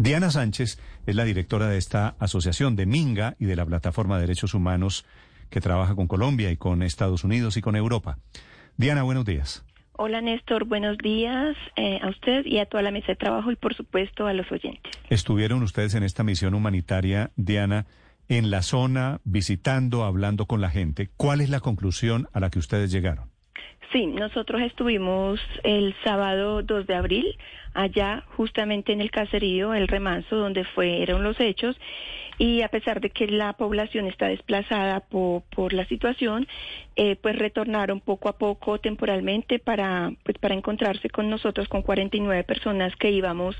Diana Sánchez es la directora de esta asociación de Minga y de la Plataforma de Derechos Humanos que trabaja con Colombia y con Estados Unidos y con Europa. Diana, buenos días. Hola Néstor, buenos días eh, a usted y a toda la mesa de trabajo y por supuesto a los oyentes. Estuvieron ustedes en esta misión humanitaria, Diana, en la zona, visitando, hablando con la gente. ¿Cuál es la conclusión a la que ustedes llegaron? Sí, nosotros estuvimos el sábado 2 de abril allá justamente en el caserío El Remanso donde fueron los hechos y a pesar de que la población está desplazada por, por la situación, eh, pues retornaron poco a poco temporalmente para, pues para encontrarse con nosotros, con 49 personas que íbamos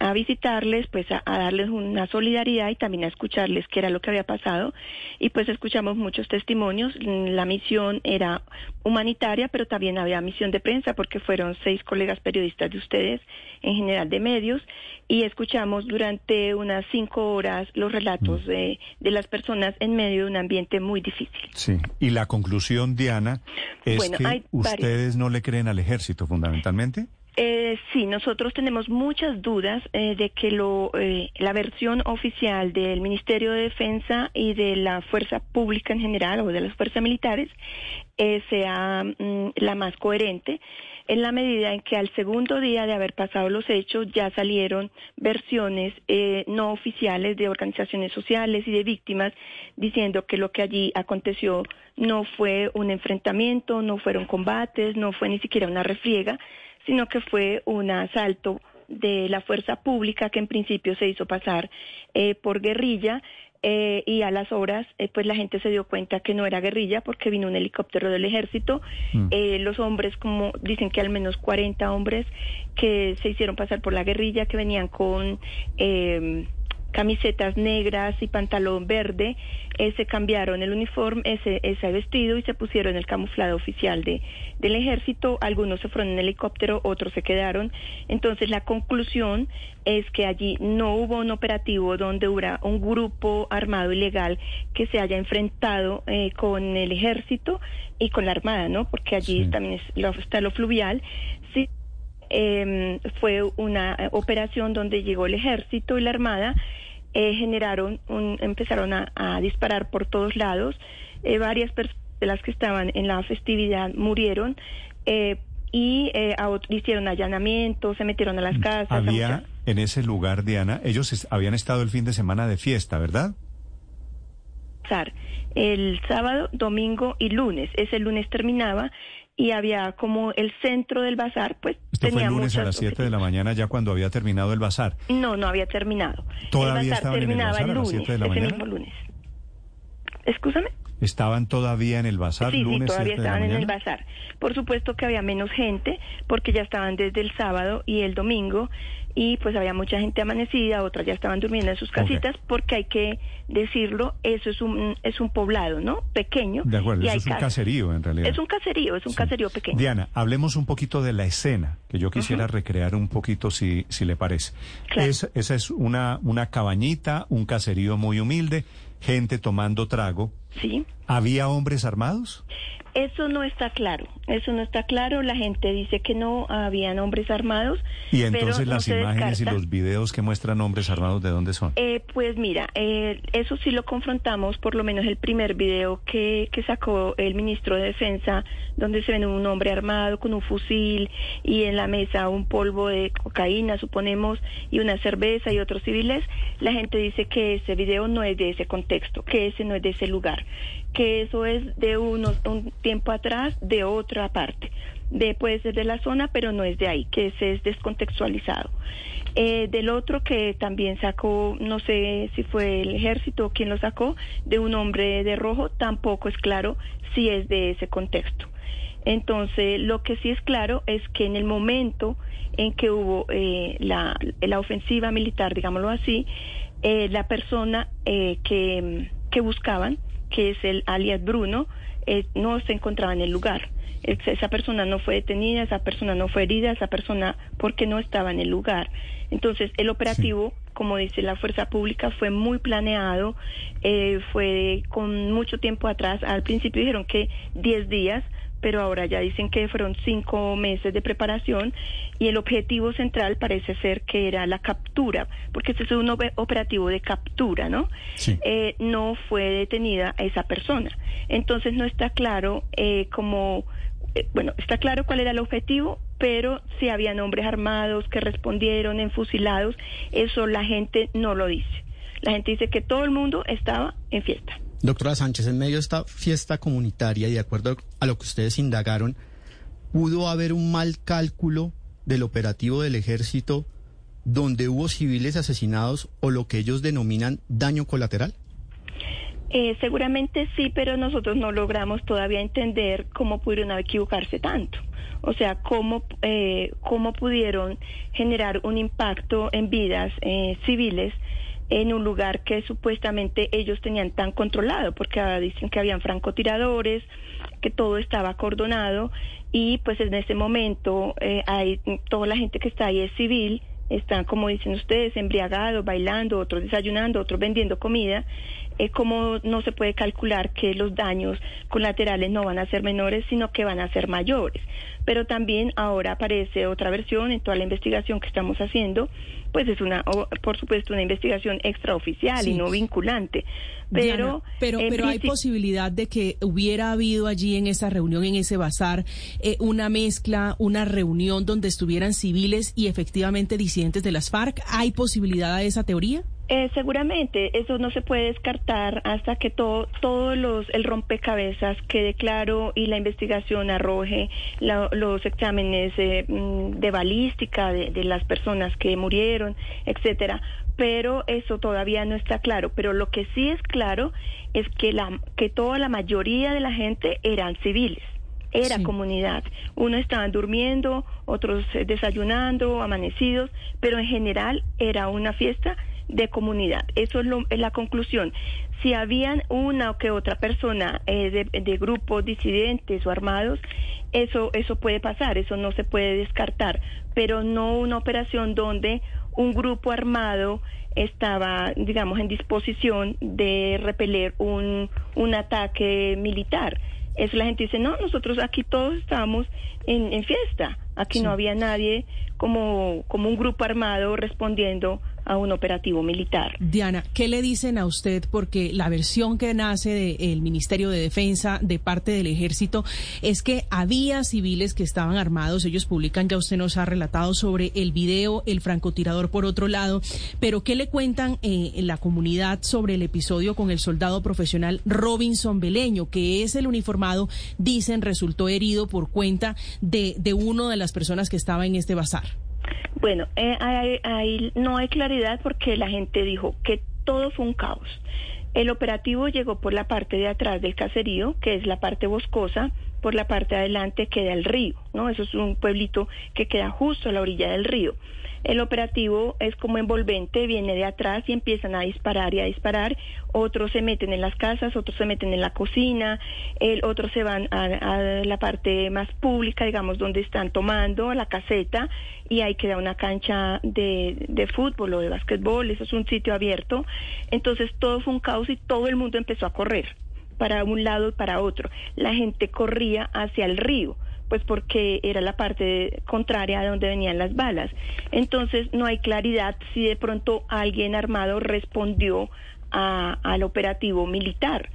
a visitarles, pues a, darles una solidaridad y también a escucharles qué era lo que había pasado. Y pues escuchamos muchos testimonios. La misión era humanitaria, pero también había misión de prensa porque fueron seis colegas periodistas de ustedes, en general de medios, y escuchamos durante unas cinco horas los relatos mm. de, de las personas en medio de un ambiente muy difícil. Sí, y la conclusión, Diana, es que ustedes no le creen al ejército fundamentalmente. Eh, sí, nosotros tenemos muchas dudas eh, de que lo, eh, la versión oficial del Ministerio de Defensa y de la Fuerza Pública en general o de las fuerzas militares eh, sea mm, la más coherente en la medida en que al segundo día de haber pasado los hechos ya salieron versiones no oficiales de organizaciones sociales y de víctimas diciendo que lo que allí aconteció no fue un enfrentamiento, no fueron combates, no fue ni siquiera una refriega, sino que fue un asalto de la fuerza pública que en principio se hizo pasar eh, por guerrilla eh, y a las horas eh, pues la gente se dio cuenta que no era guerrilla porque vino un helicóptero del ejército mm. los hombres como dicen que al menos 40 hombres que se hicieron pasar por la guerrilla que venían con camisetas negras y pantalón verde, eh, se cambiaron el uniforme, ese, ese vestido y se pusieron el camuflado oficial de, del ejército. Algunos se fueron en helicóptero, otros se quedaron. Entonces la conclusión es que allí no hubo un operativo donde hubiera un grupo armado ilegal que se haya enfrentado eh, con el ejército y con la armada, ¿no? Porque allí también está lo fluvial. Eh, fue una operación donde llegó el ejército y la armada eh, generaron, un, empezaron a, disparar por todos lados. Eh, varias personas de las que estaban en la festividad murieron eh, y hicieron allanamientos, se metieron a las casas. Había en ese lugar, Diana, ellos habían estado el fin de semana de fiesta, ¿verdad? El sábado, domingo y lunes. Ese lunes terminaba y había como el centro del bazar, pues Esto fue el lunes a las 7 de la mañana ya cuando había terminado el bazar. No, no había terminado. ¿Todavía el bazar terminaba el, lunes, a las 7 de la ese mismo lunes. Escúchame. ¿Estaban todavía en el bazar? Sí, lunes, sí, todavía estaban en el bazar. Por supuesto que había menos gente porque ya estaban desde el sábado y el domingo y pues había mucha gente amanecida, otras ya estaban durmiendo en sus casitas, porque hay que decirlo, eso es un es un poblado, ¿no? Pequeño. De acuerdo, eso es un caserío en realidad. Es un caserío, es un caserío pequeño. Diana, hablemos un poquito de la escena, que yo quisiera recrear un poquito si, si le parece. Es, esa es una, una cabañita, un caserío muy humilde, gente tomando trago. Sí. ¿Había hombres armados? Eso no está claro, eso no está claro. La gente dice que no habían hombres armados. ¿Y entonces las imágenes y los videos que muestran hombres armados de dónde son? Eh, pues mira, eh, eso sí lo confrontamos, por lo menos el primer video que, que sacó el ministro de Defensa, donde se ve un hombre armado con un fusil y en la mesa un polvo de cocaína, suponemos, y una cerveza y otros civiles. La gente dice que ese video no es de ese contexto, que ese no es de ese lugar, que eso es de un tiempo atrás de otra parte. De, puede ser de la zona, pero no es de ahí, que ese es descontextualizado. Eh, del otro que también sacó, no sé si fue el ejército o quien lo sacó, de un hombre de rojo, tampoco es claro si es de ese contexto. Entonces, lo que sí es claro es que en el momento en que hubo eh, la, ofensiva militar, digámoslo así, eh, la persona que, que buscaban, que es el alias Bruno, eh, no se encontraba en el lugar. Esa persona no fue detenida, esa persona no fue herida, esa persona porque no estaba en el lugar. Entonces, el operativo, como dice la fuerza pública, fue muy planeado, eh, fue con mucho tiempo atrás. Al principio dijeron que 10 días, pero ahora ya dicen que fueron cinco meses de preparación y el objetivo central parece ser que era la captura, porque este es un operativo de captura, ¿no? Eh, no fue detenida esa persona. Entonces no está claro eh, cómo eh, bueno, está claro cuál era el objetivo, pero si habían hombres armados que respondieron, enfusilados, eso la gente no lo dice. La gente dice que todo el mundo estaba en fiesta. Doctora Sánchez, en medio de esta fiesta comunitaria y de acuerdo a lo que ustedes indagaron, ¿pudo haber un mal cálculo del operativo del ejército donde hubo civiles asesinados o lo que ellos denominan daño colateral? Eh, seguramente sí, pero nosotros no logramos todavía entender cómo pudieron equivocarse tanto. O sea, cómo, eh, cómo pudieron generar un impacto en vidas eh, civiles en un lugar que supuestamente ellos tenían tan controlado, porque dicen que habían francotiradores, que todo estaba acordonado y pues en ese momento eh, hay toda la gente que está ahí es civil, están como dicen ustedes embriagados, bailando, otros desayunando, otros vendiendo comida eh, cómo no se puede calcular que los daños colaterales no van a ser menores, sino que van a ser mayores. Pero también ahora aparece otra versión en toda la investigación que estamos haciendo, pues es una, por supuesto, una investigación extraoficial y no vinculante. Pero, pero, pero hay posibilidad de que hubiera habido allí en esa reunión, en ese bazar, eh, una mezcla, una reunión donde estuvieran civiles y efectivamente disidentes de las FARC. ¿Hay posibilidad de esa teoría? Eh, seguramente eso no se puede descartar hasta que todo todos los el rompecabezas quede claro y la investigación arroje los exámenes eh, mm, de balística de, de, las personas que murieron, etcétera. Pero eso todavía no está claro. Pero lo que sí es claro es que la que toda la mayoría de la gente eran civiles era comunidad. Unos estaban durmiendo, otros eh, desayunando, amanecidos, pero en general era una fiesta de comunidad. Eso es, lo, es la conclusión. Si habían una o que otra persona eh, de, grupos disidentes o armados, eso, eso puede pasar, eso no se puede descartar, pero no una operación donde un grupo armado estaba, digamos, en disposición de repeler un, un ataque militar. Eso la gente dice, no, nosotros aquí todos estábamos en, en fiesta, aquí no había nadie como, como un grupo armado respondiendo a un operativo militar. Diana, ¿qué le dicen a usted? Porque la versión que nace del Ministerio de Defensa de parte del Ejército es que había civiles que estaban armados. Ellos publican, ya usted nos ha relatado sobre el video, el francotirador por otro lado. Pero ¿qué le cuentan eh, en la comunidad sobre el episodio con el soldado profesional Robinson Beleño, que es el uniformado, dicen, resultó herido por cuenta de, de uno de las personas que estaba en este bazar? Bueno, eh, no hay claridad porque la gente dijo que todo fue un caos. El operativo llegó por la parte de atrás del caserío, que es la parte boscosa, por la parte de adelante queda el río, ¿no? Eso es un pueblito que queda justo a la orilla del río. El operativo es como envolvente, viene de atrás y empiezan a disparar y a disparar. Otros se meten en las casas, otros se meten en la cocina, el, otros se van a, la parte más pública, digamos, donde están tomando, a la caseta, y ahí queda una cancha de, de fútbol o de básquetbol, eso es un sitio abierto. Entonces todo fue un caos y todo el mundo empezó a correr para un lado y para otro. La gente corría hacia el río pues porque era la parte contraria de donde venían las balas. Entonces no hay claridad si de pronto alguien armado respondió al operativo militar.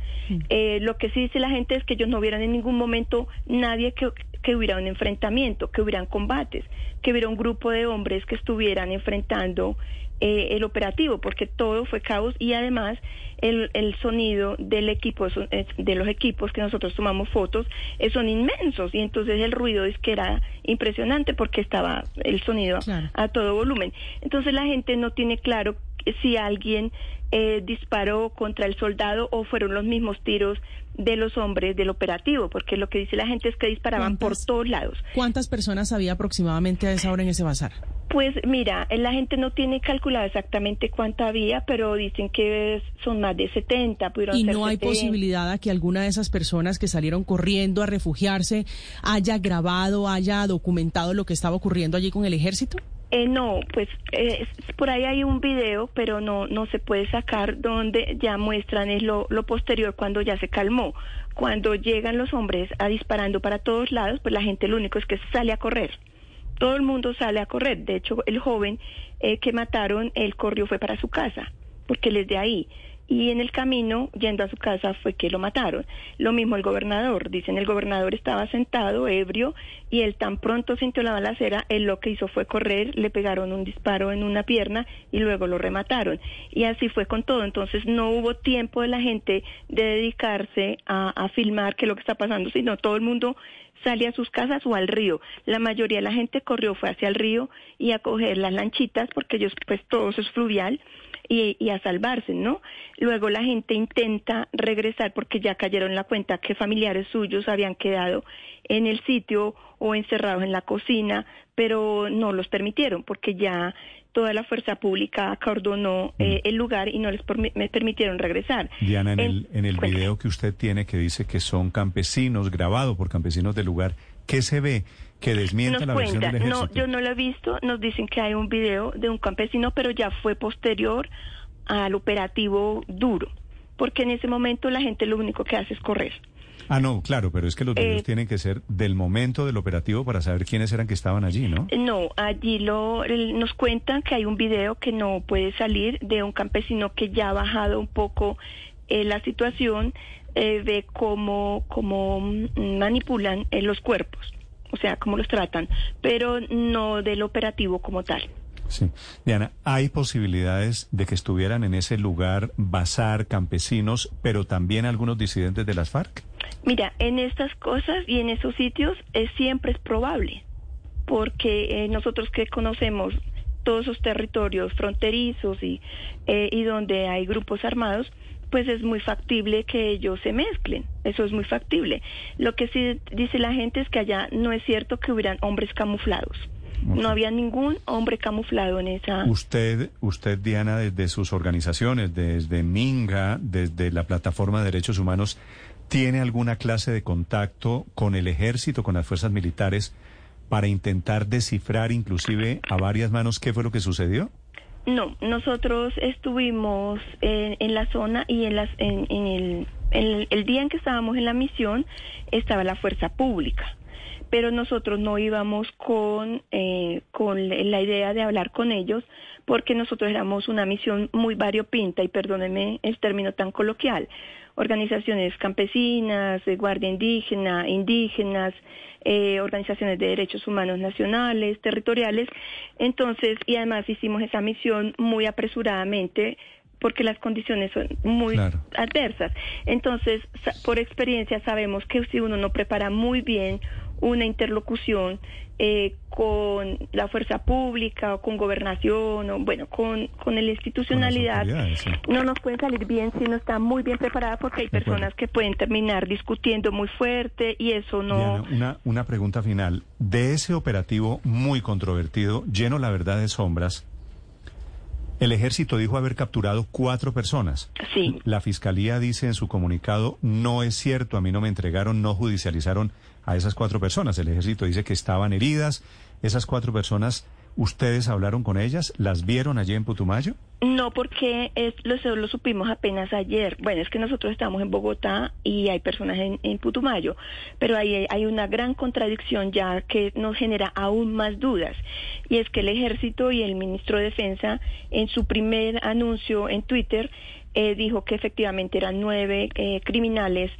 Eh, lo que sí dice la gente es que ellos no vieran en ningún momento nadie que, que hubiera un enfrentamiento, que hubieran combates, que hubiera un grupo de hombres que estuvieran enfrentando eh, el operativo, porque todo fue caos y además el, el sonido del equipo, de los equipos que nosotros tomamos fotos, eh, son inmensos y entonces el ruido es que era impresionante porque estaba el sonido a todo volumen. Entonces la gente no tiene claro si alguien eh, disparó contra el soldado o fueron los mismos tiros de los hombres del operativo, porque lo que dice la gente es que disparaban por todos lados. ¿Cuántas personas había aproximadamente a esa hora en ese bazar? Pues mira, la gente no tiene calculado exactamente cuánta había, pero dicen que son más de 70. ¿Y no hay posibilidad a que alguna de esas personas que salieron corriendo a refugiarse haya grabado, haya documentado lo que estaba ocurriendo allí con el ejército? Eh, no, pues eh, por ahí hay un video, pero no no se puede sacar donde ya muestran es lo, lo posterior cuando ya se calmó. Cuando llegan los hombres a disparando para todos lados, pues la gente lo único es que sale a correr. Todo el mundo sale a correr. De hecho, el joven eh, que mataron, él corrió fue para su casa, porque él es de ahí y en el camino, yendo a su casa, fue que lo mataron. Lo mismo el gobernador. Dicen, el gobernador estaba sentado, ebrio, y él tan pronto sintió la balacera, él lo que hizo fue correr, le pegaron un disparo en una pierna y luego lo remataron. Y así fue con todo. Entonces no hubo tiempo de la gente de dedicarse a, a filmar qué es lo que está pasando, sino todo el mundo sale a sus casas o al río. La mayoría de la gente corrió, fue hacia el río y a coger las lanchitas, porque ellos, pues todo eso es fluvial y, a salvarse, ¿no? Luego la gente intenta regresar porque ya cayeron en la cuenta que familiares suyos habían quedado en el sitio o encerrados en la cocina, pero no los permitieron porque ya toda la fuerza pública acordonó mm. eh, el lugar y no les me permitieron regresar. Diana, en, el, en el video que usted tiene que dice que son campesinos, grabado por campesinos del lugar, ¿qué se ve? que desmienta la versión del ejército. No, yo no lo he visto. Nos dicen que hay un video de un campesino, pero ya fue posterior al operativo duro, porque en ese momento la gente lo único que hace es correr. Ah, no, claro, pero es que los videos eh, tienen que ser del momento del operativo para saber quiénes eran que estaban allí, ¿no? No, allí lo, nos cuentan que hay un video que no puede salir de un campesino que ya ha bajado un poco eh, la situación eh, de cómo, cómo mm, manipulan los cuerpos o sea, cómo los tratan, pero no del operativo como tal. Sí. Diana, ¿hay posibilidades de que estuvieran en ese lugar bazar campesinos, pero también algunos disidentes de las FARC? Mira, en estas cosas y en esos sitios es, siempre es probable, porque eh, nosotros que conocemos todos esos territorios fronterizos y, eh, y donde hay grupos armados, pues es muy factible que ellos se mezclen. Eso es muy factible. Lo que sí dice la gente es que allá no es cierto que hubieran hombres camuflados. No había ningún hombre camuflado en esa. Usted, usted Diana, desde sus organizaciones, desde Minga, desde la plataforma de derechos humanos, ¿tiene alguna clase de contacto con el ejército, con las fuerzas militares, para intentar descifrar, inclusive a varias manos, qué fue lo que sucedió? No, nosotros estuvimos en, la zona y en, las, en, el, el, día en que estábamos en la misión estaba la fuerza pública, pero nosotros no íbamos con, eh, con la idea de hablar con ellos porque nosotros éramos una misión muy variopinta y perdónenme el término tan coloquial organizaciones campesinas, de guardia indígena, indígenas, eh, organizaciones de derechos humanos nacionales, territoriales. Entonces, y además hicimos esa misión muy apresuradamente porque las condiciones son muy adversas. Entonces, por experiencia sabemos que si uno no prepara muy bien una interlocución eh, con la fuerza pública o con gobernación o bueno con, con la institucionalidad. No nos puede salir bien si no está muy bien preparada porque hay personas que pueden terminar discutiendo muy fuerte y eso no una, una pregunta final. De ese operativo muy controvertido lleno la verdad de sombras el ejército dijo haber capturado cuatro personas. Sí. La fiscalía dice en su comunicado, no es cierto, a mí no me entregaron, no judicializaron a esas cuatro personas. El ejército dice que estaban heridas. Esas cuatro personas, ¿ustedes hablaron con ellas? ¿Las vieron allí en Putumayo? No, porque lo, supimos apenas ayer. Bueno, es que nosotros estamos en Bogotá y hay personas en, Putumayo, pero hay, hay una gran contradicción ya que nos genera aún más dudas. Y es que el ejército y el ministro de Defensa, en su primer anuncio en Twitter, eh, dijo que efectivamente eran nueve eh, criminales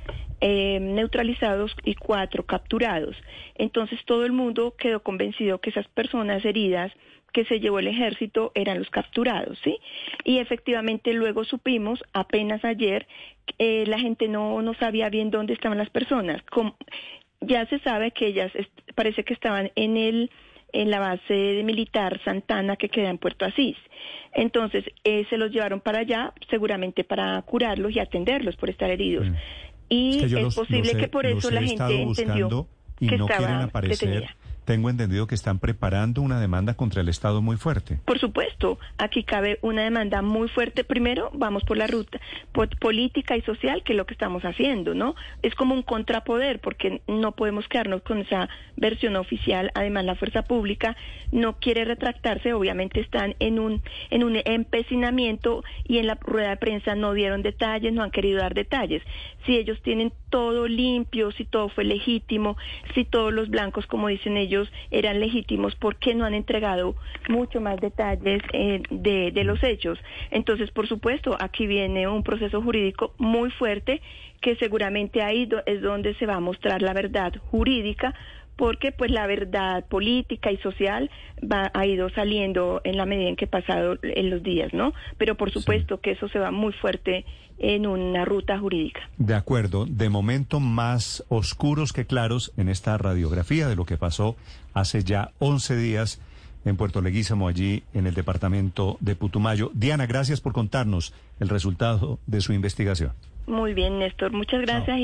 eh, neutralizados y cuatro capturados. Entonces todo el mundo quedó convencido que esas personas heridas que se llevó el ejército eran los capturados, ¿sí? Y efectivamente luego supimos, apenas ayer, eh, la gente no, no sabía bien dónde estaban las personas. ya se sabe que ellas parece que estaban en el en la base militar Santana que queda en Puerto Asís. Entonces, eh, se los llevaron para allá, seguramente para curarlos y atenderlos por estar heridos. Mm. Y es, posible que por eso la gente entendió y no quieren aparecer tengo entendido que están preparando una demanda contra el Estado muy fuerte. Por supuesto, aquí cabe una demanda muy fuerte. Primero, vamos por la ruta política y social, que es lo que estamos haciendo, ¿no? Es como un contrapoder, porque no podemos quedarnos con esa versión oficial. Además, la fuerza pública no quiere retractarse, obviamente están en un, en un empecinamiento y en la rueda de prensa no dieron detalles, no han querido dar detalles. Si ellos tienen todo limpio, si todo fue legítimo, si todos los blancos, como dicen ellos, eran legítimos, ¿por qué no han entregado mucho más detalles eh, de, de los hechos? Entonces, por supuesto, aquí viene un proceso jurídico muy fuerte que seguramente ahí es donde se va a mostrar la verdad jurídica porque pues la verdad política y social va, ha ido saliendo en la medida en que pasado en los días, ¿no? Pero por supuesto que eso se va muy fuerte en una ruta jurídica. De acuerdo, de momento más oscuros que claros en esta radiografía de lo que pasó hace ya 11 días en Puerto Leguízamo, allí en el departamento de Putumayo. Diana, gracias por contarnos el resultado de su investigación. Muy bien, Néstor, muchas gracias.